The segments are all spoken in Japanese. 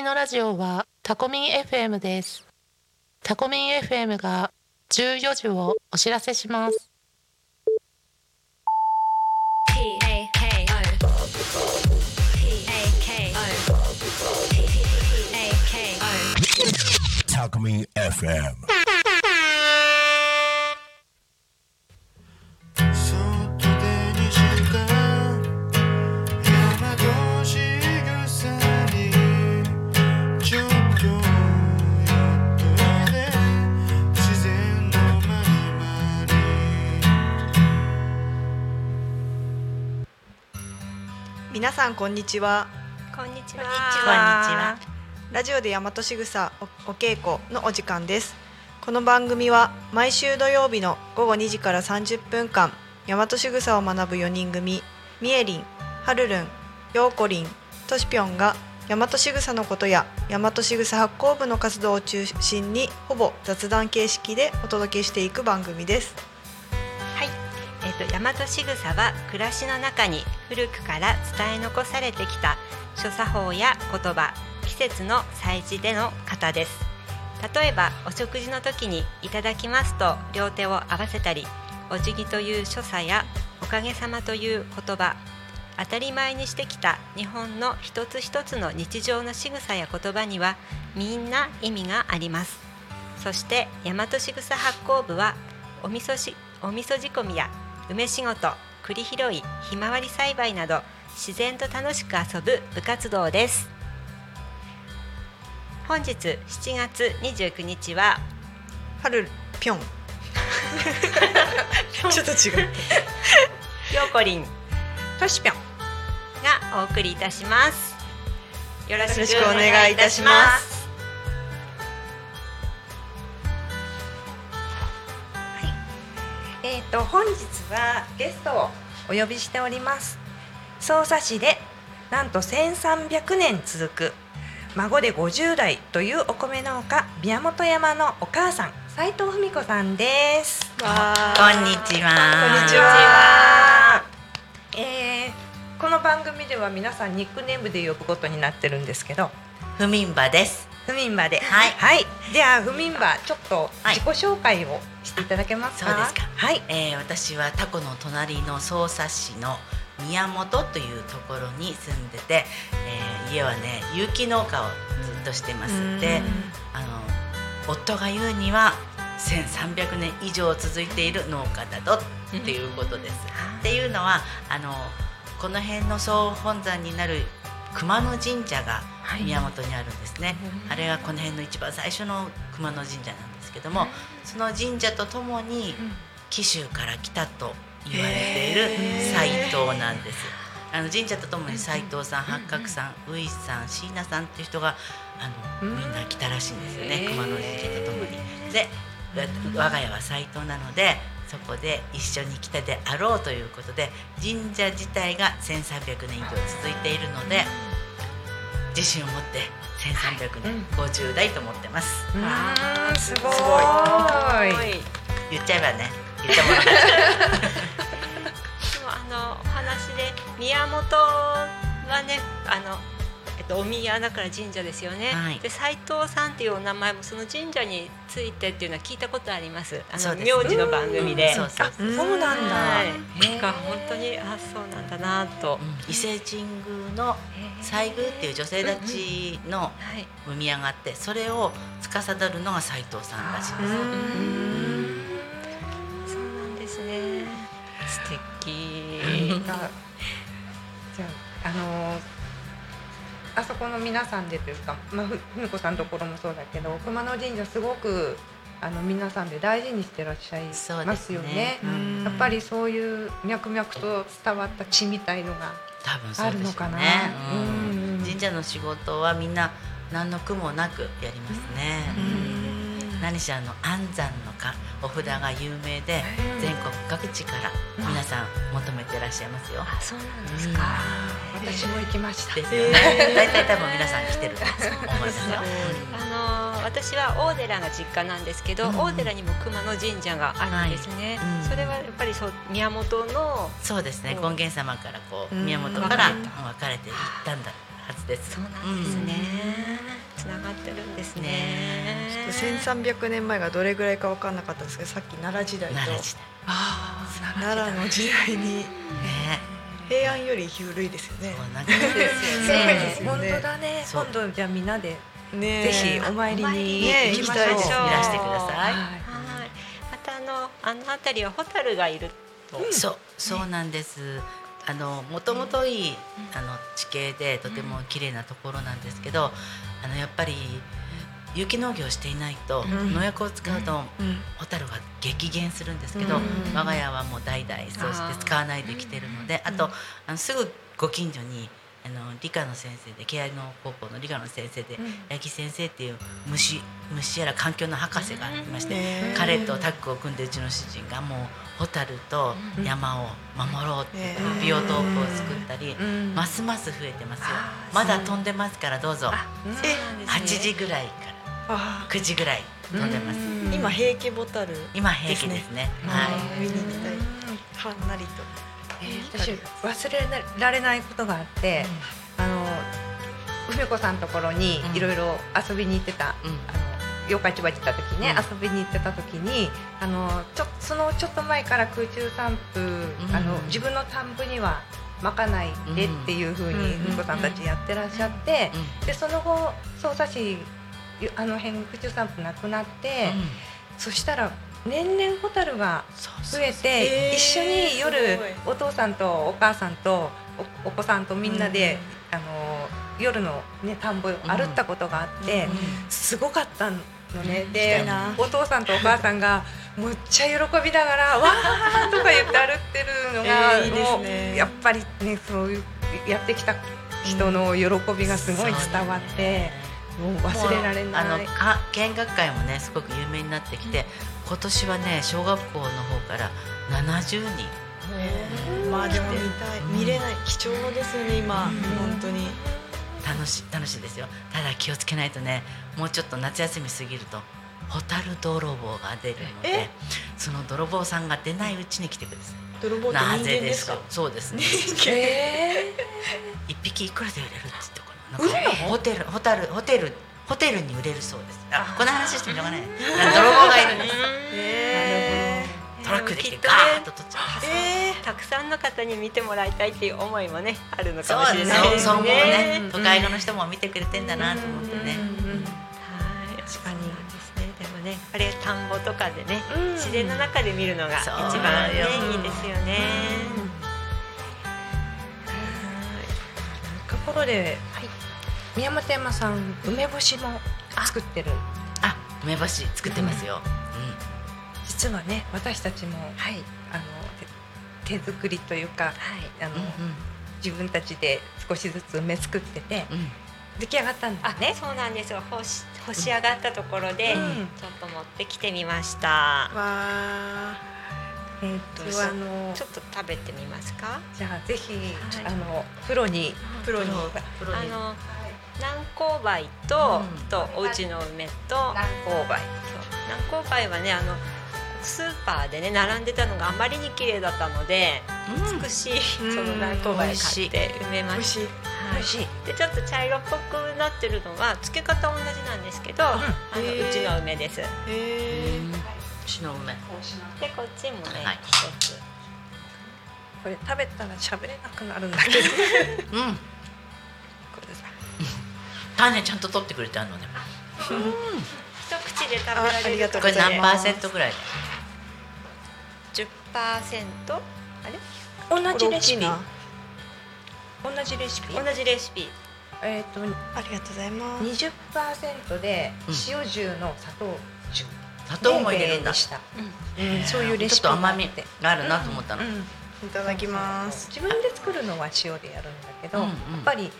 きのラジオはタコミン FM です。タコミン FM が14時をお知らせします。A K O Talkme FM. 皆さんこんにちはこんにちは。こんにちはラジオで大和しぐさおお稽古のお時間ですこの番組は毎週土曜日の午後2時から30分間大和しぐさを学ぶ4人組みえりん、はるるん、ようこりん、としぴょんが大和しぐさのことや大和しぐさ発行部の活動を中心にほぼ雑談形式でお届けしていく番組ですはい。大和しぐさは暮らしの中に古くから伝え残されてきた諸作法や言葉、季節の祭事での型です。例えばお食事の時にいただきますと両手を合わせたり、お辞儀という所作やおかげさまという言葉。当たり前にしてきた日本の一つ一つの日常の仕草や言葉にはみんな意味がありますそして大和しぐさ発行部はお味噌しお味噌仕込みや梅仕事栗拾いひまわり栽培など自然と楽しく遊ぶ部活動です。本日7月29日ははるぴょん。ちょっと違う。ようこりんとしぴょん。がお送りいたします。よろしくお願いいたしますと本日はゲストをお呼びしております匝瑳市でなんと1300年続く孫で50代というお米農家宮本山のお母さん斉藤文子さんですわこんにちは。こんにちはえーこの番組では皆さんニックネームで呼ぶことになってるんですけどふみんばです。ふみんばで。はい。はい、ではふみんばちょっとはい。自己紹介をしていただけますか、そうですか。はい。えー、私はタコの隣の匝瑳市の宮本というところに住んでて、えー、家はね有機農家をずっとしてます。であの夫が言うには1300年以上続いている農家だとっていうことです。っていうのはあのこの辺の総本山になる熊野神社が宮本にあるんですね、あれがこの辺の一番最初の熊野神社なんですけども、その神社とともに紀州から来たと言われている斎藤なんです。あの神社とともに斎藤さん、八角さん、ウイさん、椎名さんっていう人があのみんな来たらしいんですよね、熊野神社とともに。でわ我が家は斎藤なのでそこで一緒に来たであろうということで神社自体が1300年以上続いているので自信を持って1300年50代と思ってます。うーんすごい。す言っちゃえばね 言ったもの勝ち。でもあのお話で宮本はねあの、えっと、お宮だから神社ですよね、はい。で斉藤さんっていうお名前もその神社についてっていうのは聞いたことあります。あの名字の番組で。そうそうなんだ、はい、なんか本当にあそうなんだなと、伊勢神宮の西宮っていう女性たちのはい、お宮があってそれを司るのが斉藤さんらしいです。そうなんですね。素敵。じゃああのーあそこの皆さんでというか、まあ、ふふみこさんのところもそうだけど熊野神社すごくあの皆さんで大事にしてらっしゃいそうですますよね。ね。うん。やっぱりそういう脈々と伝わった血みたいのが多分そうでしょうね。あるのかな。うん。うん神社の仕事はみんな何の苦もなくやりますね、何しろあの安山のかお札が有名で全国各地から皆さん求めてらっしゃいますよ、あそうなんですか、私も行きました。ですよね。大体多分皆さん来てると思いますよ、あの私は大寺が実家なんですけど、大寺にも熊野神社があるんですね、はい。うん。それはやっぱりそう宮本のそうですね。うん。権現様からこううん。宮本から分かれていったんだははずです。そうなんですね。つながってるんですね。ね1300年前がどれぐらいか分かんなかったんですけどさっき奈良時代と奈良時代。ああ奈良の時代に。ね。平安より古いですよね。そうなんかですよね。ですよ本当だね。今度じゃあみんなでねぜひお参りにね行きましょう。いですいらしてください。はい。はい。またあのあの辺りはホタルがいると。そうそうなんです。あのもともといいあの地形でとても綺麗なところなんですけど、あのやっぱり有機農業をしていないと、ん。農薬を使うと、うん。ホタルが激減するんですけど、うん。我が家はもう代々そうして使わないできてるのであと、あのすぐご近所にあの理科の先生で慶愛の高校の理科の先生で、八木先生っていう虫虫やら環境の博士がいまして、ね彼とタッグを組んでうちの主人がもうホタルと山を守ろうってねビオトープを作ったり、ん。ますます増えてますよ。まだ飛んでますからどうぞ。え8時ぐらいからあ9時ぐらい飛んでます、ー今平気ボタル今平気ですね。はい。見に行きたい。はんなりと私忘れられないことがあって、あの梅子さんのところにうん。いろいろ遊びに行ってた、うん。あの八日市場行った時ね、うん。遊びに行ってた時にあのちょそのちょっと前から空中散布、ん。あの自分の田んぼにはまかないでっていうふうにうん。梅子さんたちやってらっしゃって、うん。でその後匝瑳市あの辺空中散布なくなって、そしたら年々ホタルが増えてえー一緒に夜お父さんとお母さんとおお子さんとみんなで、あの夜の、ね、田んぼを歩ったことがあって、すごかったのね、たでお父さんとお母さんが むっちゃ喜びながら「わー!」とか言って歩ってるのが、やっぱりねそういうやってきた人の喜びがすごい伝わって、もう忘れられない。あのか見学会もねすごく有名になってきて今年はね小学校の方から70人。まあでも見たい。見れない。貴重ですよね今。本当に。楽し楽しいですよ。ただ気をつけないとねもうちょっと夏休み過ぎるとホタル泥棒が出るのでえ？その泥棒さんが出ないうちに来てください泥棒ってな人間ですか？ぜですか？そうです。ねえ 一匹いくらで売れるって言ってこれな。んかホテルホタルホテルホテルに売れるそうですあこの話してもしょうがない泥棒がいるんですえトラックで来てガーッと取っちゃうえたくさんの方に見てもらいたいっていう思いもねあるのかもしれないですそうそうねね。都会の人も見てくれてんだなと思ってねはい、確かにね。でもね、あれ田んぼとかでね、うん自然の中で見るのが一番ねよいいですよね。ところで、宮本山さん梅干しも作ってる。あ梅干し作ってますよ、実はね私たちも、はい。あの手手作りというかはい。あの、うんうん。自分たちで少しずつ梅作っててうん。出来上がったんだあ、ね。そうなんですよ。干し干し上がったところで、うん。ちょっと持ってきてみました。ー、。わえーっとあのちょっと食べてみますか？じゃあぜひ、はい。あのプロにープロに。プロに。あの南高梅と、うん。とおうちの梅と南高梅。南高梅はねあのスーパーでね並んでたのがあまりに綺麗だったので、うん。美しいそうん。の南高梅買美味しい。って埋めまし。た。い。はい。美味しい。でちょっと茶色っぽくなってるのは漬け方同じなんですけど、あのへー。うちの梅です。でえうん。血の梅。こっちもねはい。一つ。これ食べたら喋れなくなるんだけど。うん種ちゃんと取ってくれてあるのね。一口で食べられるこれ何パーセントぐらい？10%あれ？同じレシピ。同じレシピ？同じレシピ。えーっとありがとうございます。20%でうん。塩重の砂糖10砂糖も入れるんだ。でした、へーうん。そういうレシピちょっと甘みがあるなと思ったの、うん。いただきます。自分で作るのは塩でやるんだけど、うんうん。やっぱり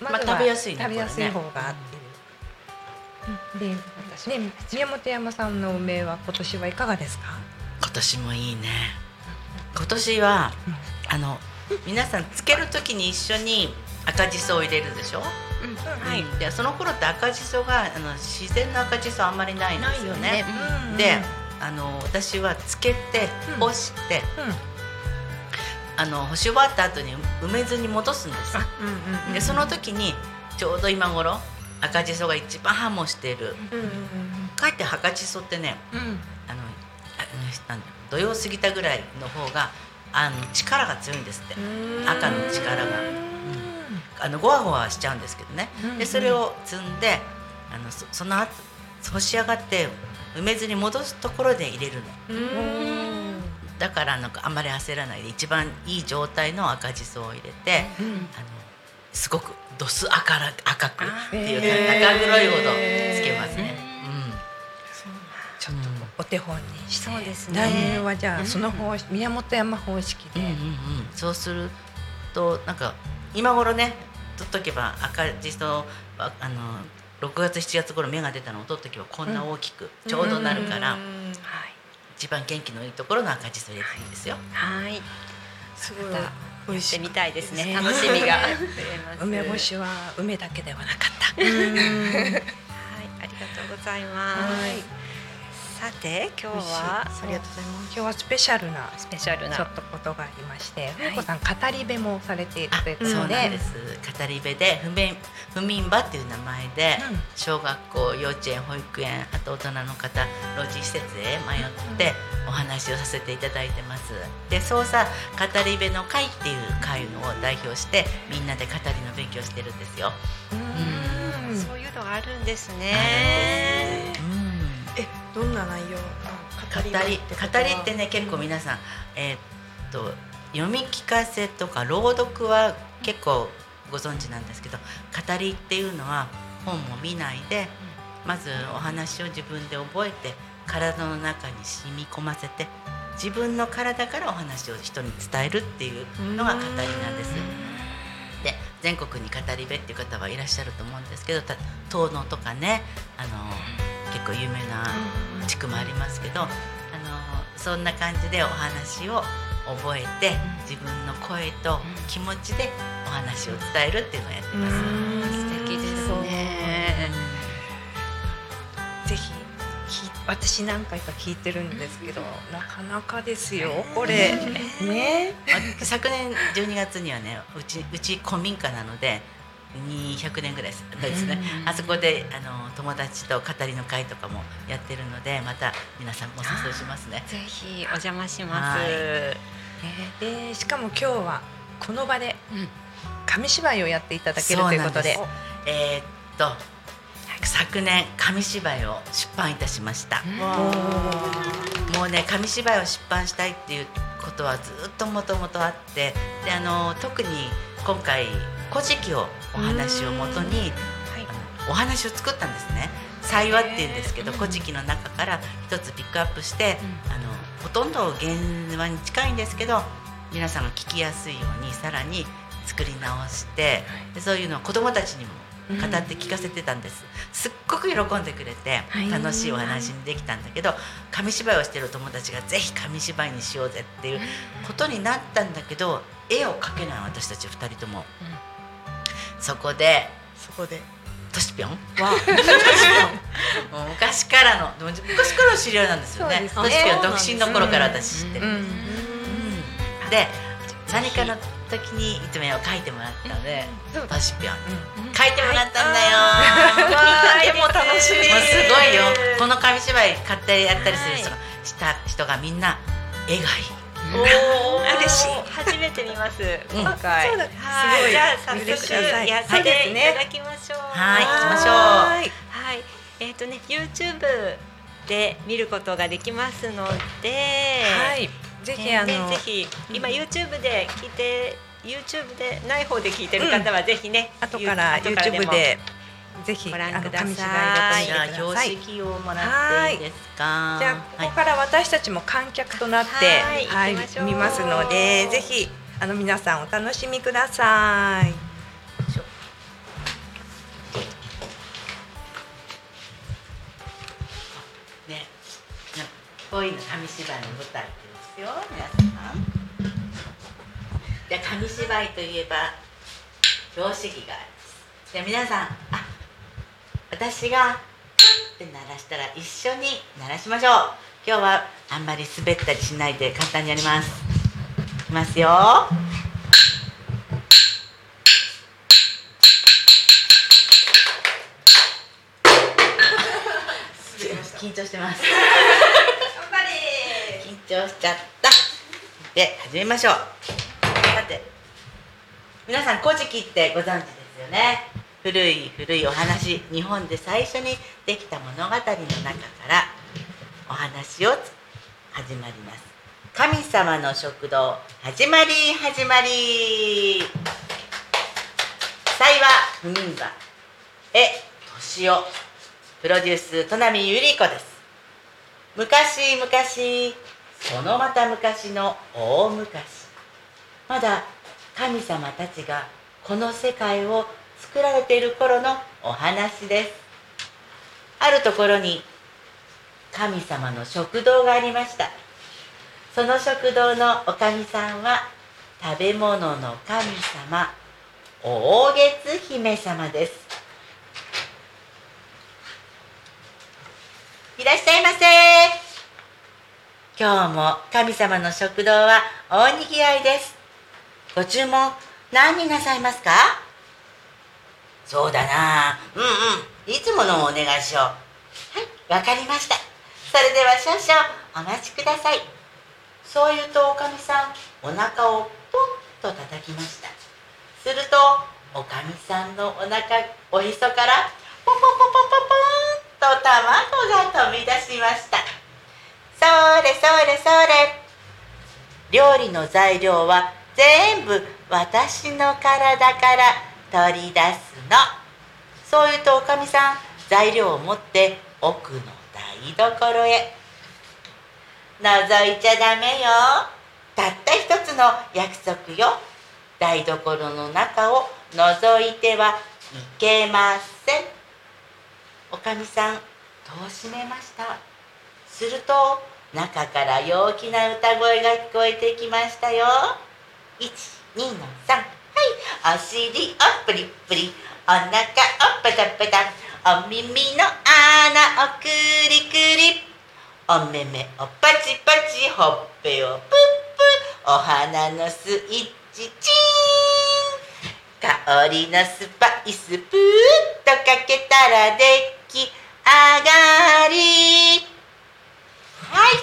まずはまあ食べやすいね食べやすい方こが合って。る、で、ね、宮本山さんの梅は今年はいかがですか？今年もいいね。今年はあの皆さんつける時に一緒に赤じそを入れるでしょ、はいうん。でその頃って赤じそがあの自然の赤じそあんまりないんですよね。うん。であの私はつけてうん。干して、うんあの干し終わった後に埋めずに戻すんです。ようんうんうんでその時にちょうど今頃赤じそが一番ハモしている。うんうんかえって赤じそってねうん。あのあなんだ土曜過ぎたぐらいの方があの力が強いんですって。うん。赤の力が、あのゴワゴワしちゃうんですけどね。でそれを積んであのそその後干し上がって埋めずに戻すところで入れるの。うんだからなんかあんまり焦らないで一番いい状態の赤じそを入れて、あのすごくドス赤ら赤くっていうか中黒いほどつけますね。ちょっとお手本にして。そうです来ね年はじゃあその方宮本山方式で、うんうんうん、そうするとなんか今頃ね取っとけば赤じそはあの6月7月頃芽が出たのを取っとけばこんな大きくちょうどなるから、うん。はい一番元気のいいところの赤じそ入れていいんですよ。はい。すごい。美味しみたいですね。ね楽しみが。梅干しは梅だけではなかった。はい。ありがとうございます。はいさて今日はありがとうございます。今日はスペシャルなスペシャルな。ちょっとことがありまして、ふうこさん語り部もされているあというこそうとで、なんです。語り部でふみんふみんばっていう名前で、うん。小学校幼稚園保育園あと大人の方老人施設へ迷ってお話をさせていただいてます。で捜査語り部の会っていう会のを代表してみんなで語りの勉強してるんですよ。うん。そういうのがあるんですねどんな内容語り語りってね結構皆さん、えーっと読み聞かせとか朗読は結構ご存知なんですけど語りっていうのは本も見ないで、まずお話を自分で覚えて体の中に染み込ませて自分の体からお話を人に伝えるっていうのが語りなんです。で全国に語り部っていう方はいらっしゃると思うんですけどた遠野とかねあの結構有名な地区もありますけど、あのそんな感じでお話を覚えて自分の声と気持ちでお話を伝えるっていうのをやってます。素敵ですね。ぜひき私何回か聞いてるんですけど、なかなかですよこれ。ね。あ昨年12月にはねうちうち古民家なので200年ぐらいですね、あそこであの友達と語りの会とかもやってるのでまた皆さんもお誘いしますね。ぜひお邪魔します。はい。ねでしかも今日はこの場でうん。紙芝居をやっていただけるということで。えーっと昨年紙芝居を出版いたしました。もうね紙芝居を出版したいっていうことはずっともともとあってであの特に今回「古事記」をお話をもとに、あのお話を作ったんですね。祭話っていうんですけど「古事記」の中から一つピックアップして、あのほとんど原話に近いんですけど皆さんが聞きやすいようにさらに作り直してでそういうのを子どもたちにも語って聞かせてたんです、すっごく喜んでくれて楽しいお話にできたんだけど紙芝居をしてる友達がぜひ紙芝居にしようぜっていうことになったんだけど絵を描けない私たち2人とも、そこでそこで。トシピョン？は 昔からの昔からの知り合いなんですよね。トシピョン独身の頃から私知ってる、うん。うん。で何かの時にいつも絵を描いてもらったのでトシピョン。描いてもらったんだよ、でも楽しみ。すごいよ。この紙芝居買ってやったりする人がした人がみんな絵がいい。嬉しい。初めて見ます。うん。今回。そうだ。はい。すごい。じゃあ早嬉しい。速やっていただきましょう。はい行きましょう。はいはい。えっ、とね YouTube で見ることができますのではいぜひあのぜひ今 YouTube で聞いて YouTube でない方で聞いてる方はぜひね、後から後からも YouTube でぜひご覧ください。じゃあ標識をもらっていいですかじゃあここから私たちも観客となってはい。見ますのでぜひあの皆さんお楽しみください。ね、こういうの紙芝居の舞台よ皆さん。じゃあ紙芝居といえば標識があります。じゃあ皆さんあ私がって鳴らしたら一緒に鳴らしましょう。今日はあんまり滑ったりしないで簡単にやります。きますよ。緊張してます。緊張しちゃったで始めましょう。さて皆さん「古事記」ってご存知ですよね。古い古いお話日本で最初にできた物語の中からお話を始まります。神様の食堂始まり始まり。幸は不眠場え年をプロデュース戸波ゆり子です。昔々そのまた昔の大昔。まだ神様たちがこの世界を作られている頃のお話です。あるところに神様の食堂がありました。その食堂のおかみさんは食べ物の神様大月姫様です。いらっしゃいませ。今日も神様の食堂は大にぎわいです。ご注文何になさいますか？そうだな。うんうん。いつものをお願いしよう。はいわかりました。それでは少々お待ちください。そう言うとおかみさんお腹をポンと叩きました。するとおかみさんのお腹おへそからポンポンポンポンポンと卵が飛び出しました。それそれそれ。料理の材料は全部私の体から取り出すの。そう言うとおかみさん材料を持って奥の台所へ。覗いちゃダメよ。たった一つの約束よ。台所の中を覗いてはいけません。おかみさん戸を閉めました？すると中から陽気な歌声が聞こえてきましたよ。12の3はい。お尻をプリプリ。お腹をペタペタ。お耳の穴をクリクリお目目をパチパチほっぺを。プップお花のスイッチチン。香りのスパイスプーッとかけたら出来上がり。はい。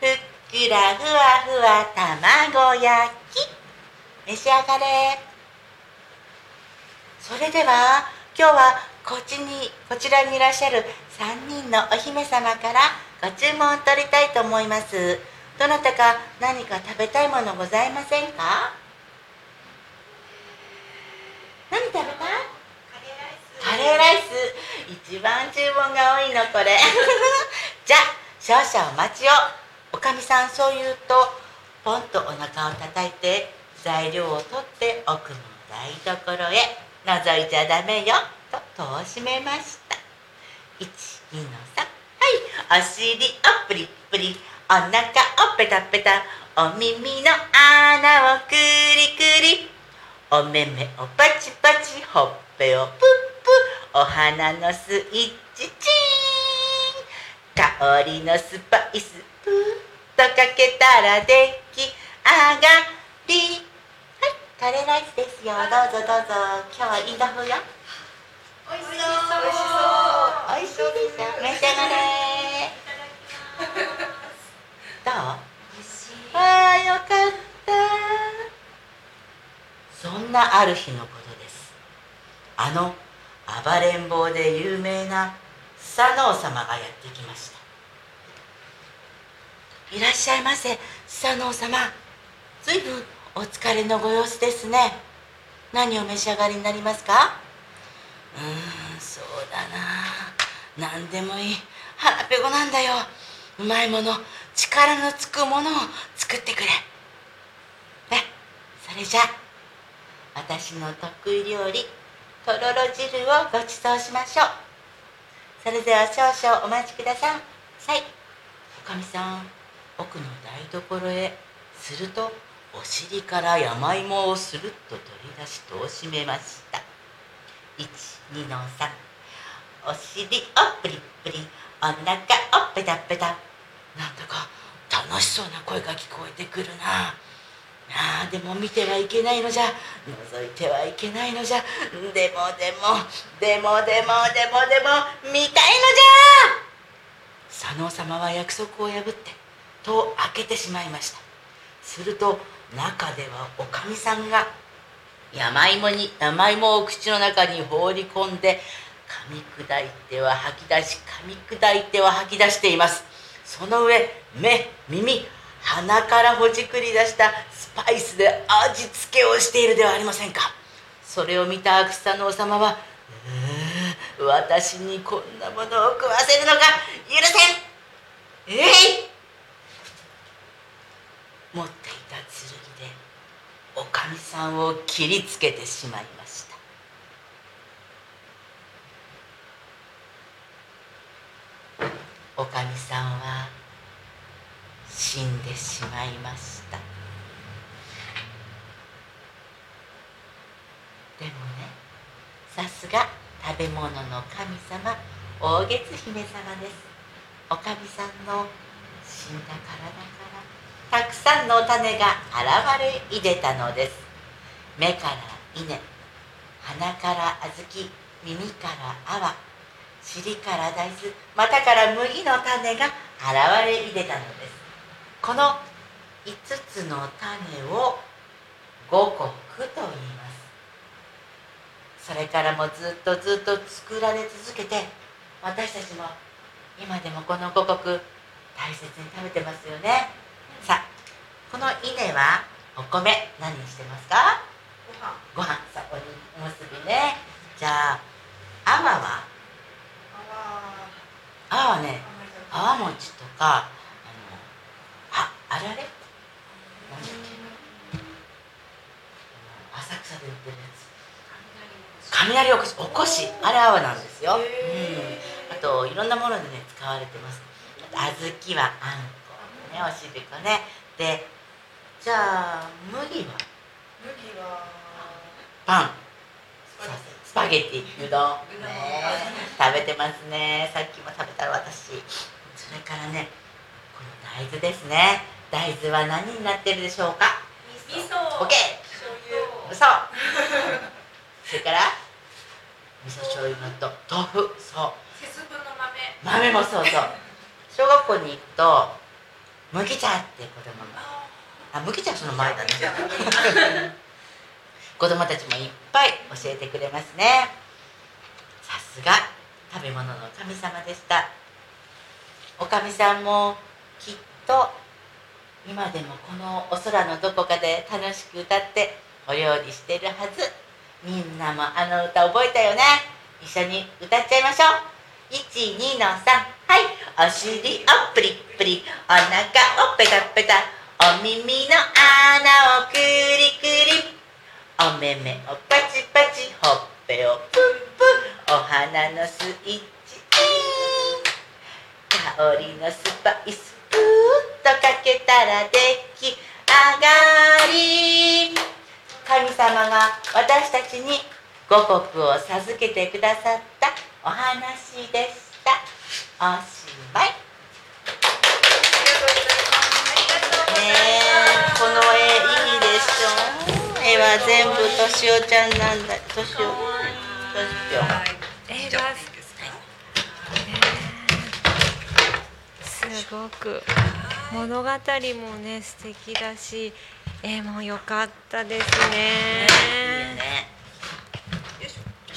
ふっくらふわふわ卵焼き。召し上がれ。それでは今日はこっちにこちらにいらっしゃる3人のお姫様からご注文を取りたいと思います。どなたか何か食べたいものございませんか？何食べた？いカレーライス。一番注文が多いのこれ。じゃ少々お待ちをおかみさんそう言うとポンとお腹を叩いて材料を取って奥の台所へ覗いちゃダメよと戸を閉めました。12の3はいお尻をプリプリお腹をペタペタお耳の穴をクリクリお目目をパチパチほっぺをプップお花のスイッチチー香りのスパイス。プーッとかけたら出来上がり。はいカレーライスですよ。どうぞどうぞ。今日はいい豆腐よ。美味しそう。美味しそう。美味しいですよ。召し上がれ。どう？ああよかった。そんなある日のことです。あの暴れん坊で有名なスサノオ様がやってきました。いらっしゃいませスサノオ様。ずいぶんお疲れのご様子ですね。何を召し上がりになりますか？うーんそうだな。何でもいい。腹ペコなんだよ。うまいもの力のつくものを作ってくれ。ねそれじゃ。あ私の得意料理とろろ汁をごちそうしましょう。それでは少々お待ちください。おかみさん奥の台所へするとお尻から山芋をスルッと取り出し戸を閉めました。12の3お尻をプリプリお腹をペタペタ。なんだか楽しそうな声が聞こえてくるな。ああでも見てはいけないのじゃ。覗いてはいけないのじゃ。でもでもでもでもでもでも見たいのじゃ。佐野様は約束を破って戸を開けてしまいました。すると中ではおかみさんが山芋に山芋を口の中に放り込んで噛み砕いては吐き出し噛み砕いては吐き出しています。その上目耳鼻からほじくり出したスパイスで味付けをしているではありませんか。それを見た草の王様は「う私にこんなものを食わせるのか許せん。えい!」持っていた剣でおかみさんを切りつけてしまいました。おかみさんは死んでしまいました。でもねさすが食べ物の神様大月姫様です。おかみさんの死んだ体からたくさんの種が現れいでたのです。目から稲鼻から小豆耳から泡尻から大豆股から麦の種が現れいでたのです。この5つの種を五穀と言います。それからもずっとずっと作られ続けて私たちも今でもこの五穀大切に食べてますよね。さあこの稲はお米何にしてますか？ご飯。さおにおむすびね。じゃあ泡は？泡はね泡餅とかあのああられなんだっけあの浅草で売ってるやつ雷おこしおこしあれ泡なんですよ、うん、あといろんなものでね使われてます。小豆はあんこねおしびこね。でじゃあ麦は？麦はパン。スパゲティ。うどんね。食べてますね。さっきも食べたら私。それからねこの大豆ですね。大豆は何になってるでしょうか？味噌。オッケー嘘 それから？味噌醤油のと豆。腐。そう。節分の豆。豆もそうそう。小学校に行くと麦茶って子供があ麦茶はその前だね。子供たちもいっぱい教えてくれますね。さすが食べ物の神様でした。おかみさんもきっと今でもこのお空のどこかで楽しく歌ってお料理してるはず。みんなもあの歌覚えたよね。一緒に歌っちゃいましょう。12の3はい。お尻をプリプリ。お腹をペタペタ。お耳の穴をクリクリ。お目目をパチパチ。ほっぺをプンプン。お鼻のスイッチイン。香りのスパイス。プーッとかけたら出来上がり。神様が私たちに五穀を授けてくださったお話でした。おしまい。ねえこの絵いいでしょ絵は全部としおちゃんなんだとしおとしお映画すごく。物語もね素敵だし絵も良かったですね。いいね。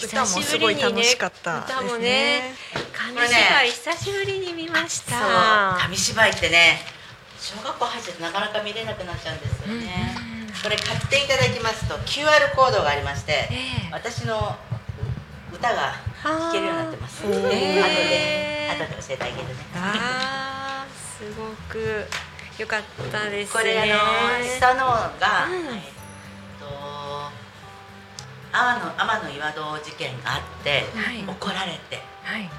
歌もすごい楽しかったです歌もねね。紙芝居久しぶりに見ました。紙芝居ってね小学校入ってなかなか見れなくなっちゃうんですよね、これ買っていただきますと QR コードがありまして、ええ。私の歌が聴けるようになってます、後でえー後で教えてあげるね。ああすごく良かったですね。これあの下のが、うん。えっと天の天の岩戸事件があって、はい。怒られてはい。もう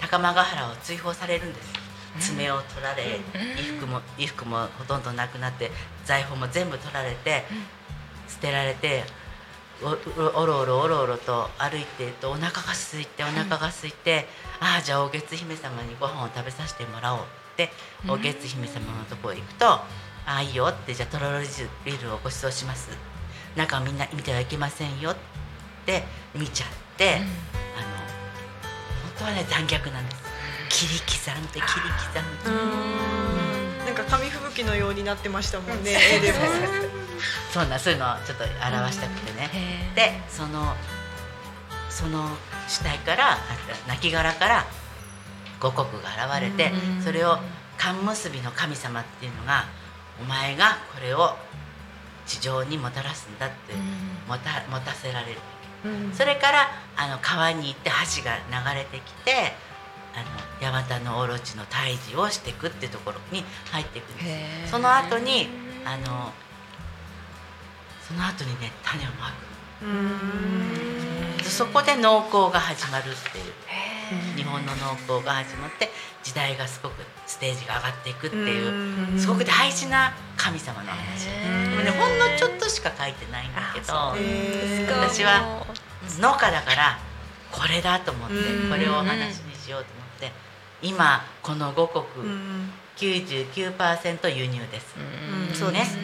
高間ヶ原を追放されるんです爪を取られ、衣服も衣服もほとんどなくなって財宝も全部取られて、捨てられておおおろおろおろおろと歩いているとお腹が空いてお腹が空いて、ああじゃあお月姫様にご飯を食べさせてもらおうって、お月姫様のところへ行くとあああいいよってじゃあとろろ汁をご馳走します。中をみんな見てはいけませんよって見ちゃって、あの本当はね残虐なんです。切り刻んで切り刻んで。なんか紙吹雪のようになってましたもんね絵でも。そんなそういうのをちょっと表したくてね、でそのその死体からあ亡骸から五穀が現れて、それを缶結びの神様っていうのがお前がこれを地上にもたらすんだってもた持たせられる、それからあの川に行って橋が流れてきてあの八幡のオロチの退治をしていくっていうところに入っていくんです。その後にあのその後にね種をまく。そこで農耕が始まるっていう日本の農耕が始まって時代がすごくステージが上がっていくっていうすごく大事な神様の話。でほんのちょっとしか書いてないんだけど私は農家だからこれだと思ってこれをお話にしようと思って今この五穀99%輸入です。そうですね。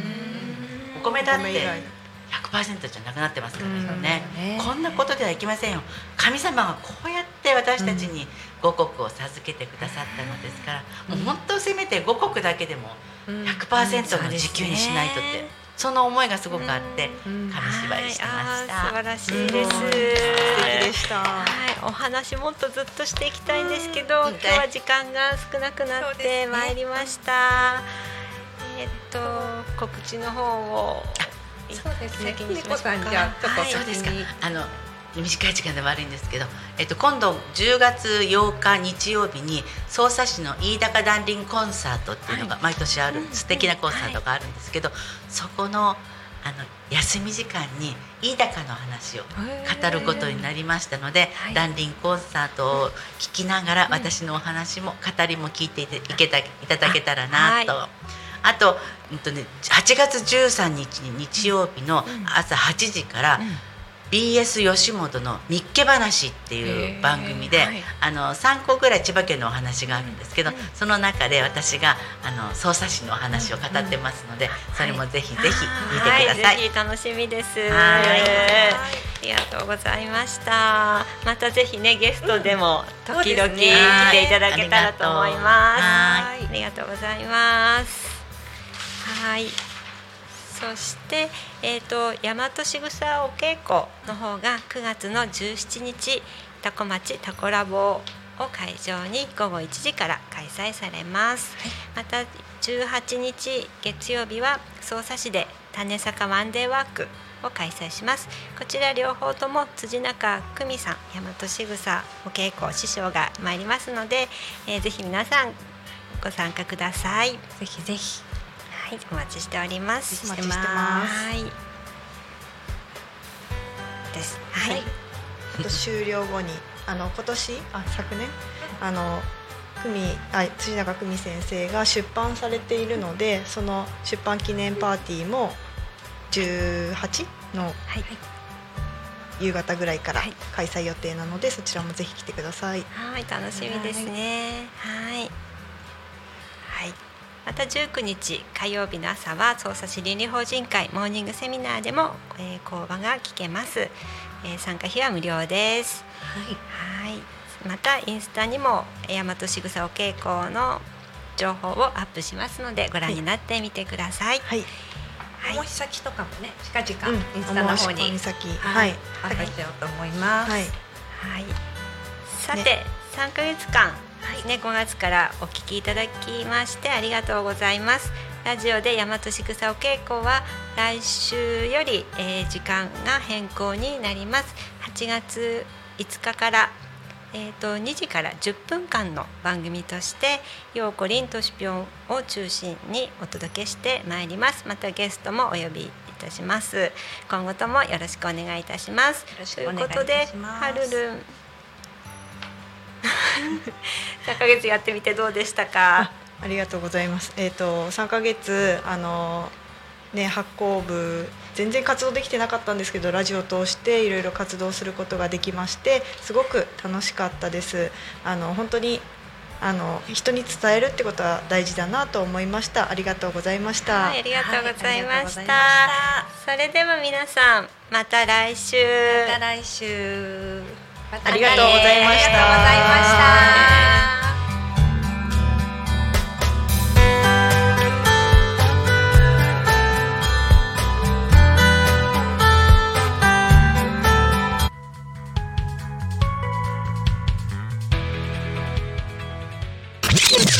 お米だって100%じゃなくなってますからね、こんなことではいけませんよ。神様がこうやって私たちに五穀を授けてくださったのですから、もう本当せめて五穀だけでも100%の時給にしないとって、その思いがすごくあって紙芝居してました。はい。素晴らしいです。素敵でした。はい、お話もっとずっとしていきたいんですけど、今日は時間が少なくなってまいりました。えっと告知の方をそうですね。先に猫さんじゃあちょっとはいそうですか。先に。あの短い時間で悪いんですけど、えっと、今度10月8日日曜日に匝瑳市の飯高ダンリンコンサートっていうのが毎年ある、素敵なコンサートがあるんですけど、そこのあの休み時間に飯高の話を語ることになりましたので、ダンリンコンサートを聞きながら、私のお話も語りも聞いていていけたいただけたらなと。はあと,、うんとね、8月13日に日曜日の朝8時から、BS 吉本の「日記話」っていう番組で、あの3個ぐらい千葉県のお話があるんですけど、その中で私があの匝瑳市のお話を語ってますので、それもぜひぜひ見てください。はい、ぜひ楽しみです。はい。ありがとうございました。またぜひねゲストでも時々来ていただけたらと思います。はい。ありがとうございます。はい。そして、えー、と大和しぐさお稽古の方が9月の17日タコ町タコラボを会場に午後1時から開催されます、また18日月曜日は匝瑳市で種坂ワンデーワークを開催します。こちら両方とも辻中久美さん大和しぐさお稽古師匠が参りますので、えーぜひ皆さんご参加ください。ぜひぜひはい、お待ちしております。お待ちしてますはい。です。はい。あと終了後に あの今年？あ昨年？あの久美あ辻中久美先生が出版されているのでその出版記念パーティーも18のはい。夕方ぐらいからはい開催予定なのでそちらもぜひ来てください。はい、楽しみですね。はい。はい。また19日火曜日の朝は捜査市倫理法人会モーニングセミナーでも、えー講話が聞けます、えー参加費は無料です。はい。またインスタにも大和しぐさお稽古の情報をアップしますのでご覧になってみてください。はい、お申し先とかもね近々うん。インスタの方に。先。ははい。いアップしようと思い。ます。はい。はい。さて、三ヶ月間ですね、5月からお聞きいただきましてありがとうございます。ラジオで大和しぐさお稽古は来週より、えー時間が変更になります。8月5日からえー、と2時から10分間の番組としてようこりんとしぴょんを中心にお届けしてまいりますまたゲストもお呼びいたします今後ともよろしくお願いいたしますということではるるん 3ヶ月やってみてどうでしたか？ありがとうございます。えっ、ー、と3ヶ月あのね発行部全然活動できてなかったんですけどラジオを通していろいろ活動することができましてすごく楽しかったです。あの本当にあの人に伝えるってことは大事だなと思いました。ありがとうございました、はい、ありがとうございました,はいした、それでは皆さんまた来週。また来週。ありがとうございました。ありがとうございました。